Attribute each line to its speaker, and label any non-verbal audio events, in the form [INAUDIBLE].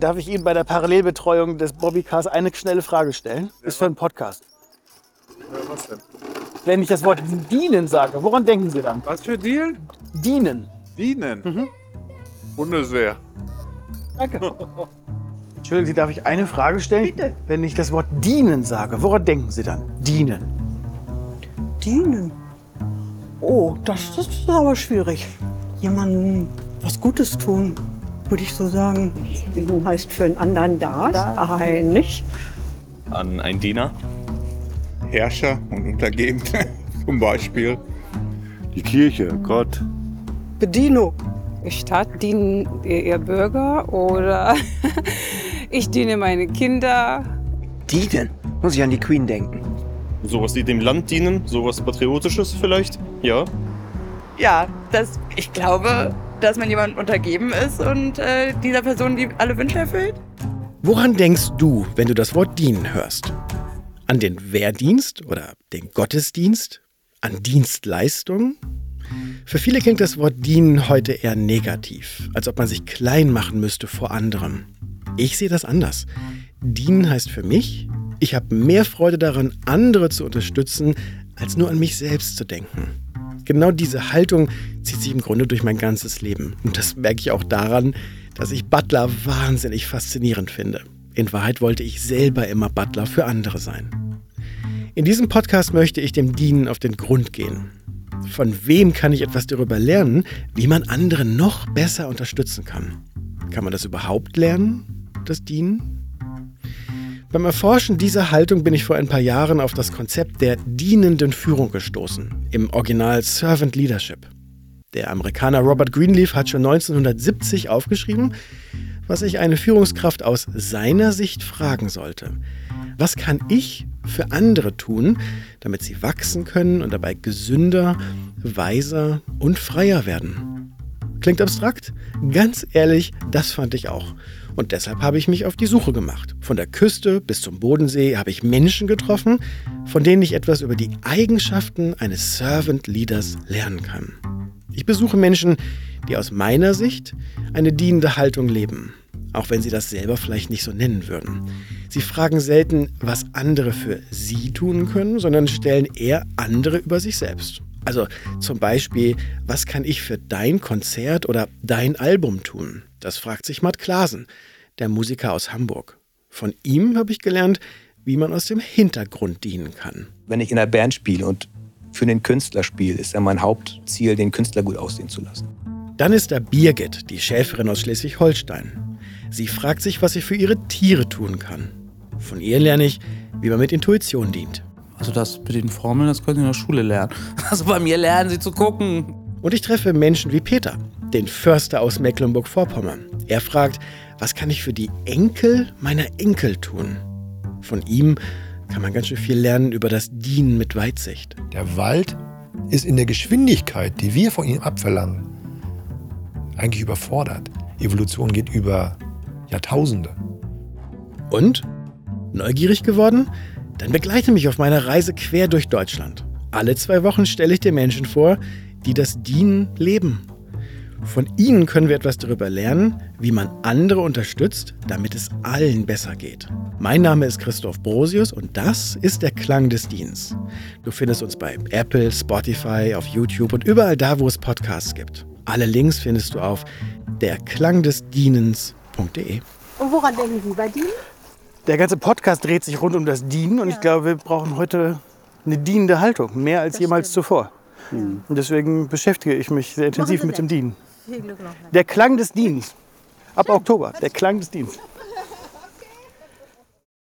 Speaker 1: Darf ich Ihnen bei der Parallelbetreuung des Bobbycars eine schnelle Frage stellen? Ist für einen Podcast.
Speaker 2: was denn?
Speaker 1: Wenn ich das Wort dienen sage, woran denken Sie dann?
Speaker 2: Was für Deal?
Speaker 1: Dienen.
Speaker 2: Dienen.
Speaker 1: Mhm.
Speaker 2: Bundeswehr.
Speaker 1: Danke. Entschuldigen Sie, darf ich eine Frage stellen? Bitte. Wenn ich das Wort dienen sage, woran denken Sie dann? Dienen.
Speaker 3: Dienen. Oh, das, das ist aber schwierig. Jemandem was Gutes tun, würde ich so sagen.
Speaker 4: Dienen heißt für einen anderen da sein, nicht?
Speaker 5: An einen Diener.
Speaker 2: Herrscher und Untergeben [LAUGHS] zum Beispiel.
Speaker 6: Die Kirche, Gott.
Speaker 3: Bedienung.
Speaker 7: Stadt dienen ihr ihr Bürger oder [LAUGHS] ich diene meine Kinder.
Speaker 8: Dienen. Muss ich an die Queen denken.
Speaker 5: Sowas, die dem Land dienen, sowas Patriotisches vielleicht. Ja.
Speaker 9: Ja, das, ich glaube, dass man jemandem untergeben ist und äh, dieser Person die alle Wünsche erfüllt.
Speaker 10: Woran denkst du, wenn du das Wort dienen hörst? An den Wehrdienst oder den Gottesdienst? An Dienstleistung? Für viele klingt das Wort dienen heute eher negativ, als ob man sich klein machen müsste vor anderem. Ich sehe das anders. Dienen heißt für mich, ich habe mehr Freude daran, andere zu unterstützen, als nur an mich selbst zu denken. Genau diese Haltung zieht sich im Grunde durch mein ganzes Leben. Und das merke ich auch daran, dass ich Butler wahnsinnig faszinierend finde. In Wahrheit wollte ich selber immer Butler für andere sein. In diesem Podcast möchte ich dem Dienen auf den Grund gehen. Von wem kann ich etwas darüber lernen, wie man andere noch besser unterstützen kann? Kann man das überhaupt lernen, das Dienen? Beim Erforschen dieser Haltung bin ich vor ein paar Jahren auf das Konzept der dienenden Führung gestoßen, im Original Servant Leadership. Der Amerikaner Robert Greenleaf hat schon 1970 aufgeschrieben, was sich eine Führungskraft aus seiner Sicht fragen sollte. Was kann ich für andere tun, damit sie wachsen können und dabei gesünder, weiser und freier werden? Klingt abstrakt? Ganz ehrlich, das fand ich auch. Und deshalb habe ich mich auf die Suche gemacht. Von der Küste bis zum Bodensee habe ich Menschen getroffen, von denen ich etwas über die Eigenschaften eines Servant Leaders lernen kann. Ich besuche Menschen, die aus meiner Sicht eine dienende Haltung leben, auch wenn sie das selber vielleicht nicht so nennen würden. Sie fragen selten, was andere für sie tun können, sondern stellen eher andere über sich selbst. Also zum Beispiel, was kann ich für dein Konzert oder dein Album tun? Das fragt sich Matt Klasen, der Musiker aus Hamburg. Von ihm habe ich gelernt, wie man aus dem Hintergrund dienen kann.
Speaker 8: Wenn ich in einer Band spiele und für den Künstler spiele, ist ja mein Hauptziel, den Künstler gut aussehen zu lassen.
Speaker 10: Dann ist da Birgit, die Schäferin aus Schleswig-Holstein. Sie fragt sich, was sie für ihre Tiere tun kann. Von ihr lerne ich, wie man mit Intuition dient.
Speaker 11: Also das mit den Formeln, das können Sie in der Schule lernen. [LAUGHS] Also bei mir lernen Sie zu gucken.
Speaker 10: Und ich treffe Menschen wie Peter, den Förster aus Mecklenburg-Vorpommern. Er fragt, was kann ich für die Enkel meiner Enkel tun? Von ihm kann man ganz schön viel lernen über das Dienen mit Weitsicht.
Speaker 12: Der Wald ist in der Geschwindigkeit, die wir von ihm abverlangen, eigentlich überfordert. Evolution geht über Jahrtausende.
Speaker 10: Und? Neugierig geworden? Dann begleite mich auf meiner Reise quer durch Deutschland. Alle zwei Wochen stelle ich dir Menschen vor, die das Dienen leben. Von ihnen können wir etwas darüber lernen, wie man andere unterstützt, damit es allen besser geht. Mein Name ist Christoph Brosius und das ist der Klang des Dienstes. Du findest uns bei Apple, Spotify, auf YouTube und überall da, wo es Podcasts gibt. Alle Links findest du auf derklangdesdienens.de.
Speaker 4: Und woran denken Sie bei Dienen?
Speaker 1: Der ganze Podcast dreht sich rund um das Dienen und ich glaube, wir brauchen heute eine dienende Haltung, mehr als jemals zuvor. Und deswegen beschäftige ich mich sehr intensiv mit dem Dienen.
Speaker 4: Viel Glück noch.
Speaker 1: Der Klang des Dienstes. Ab Oktober, der Klang des Dienstes.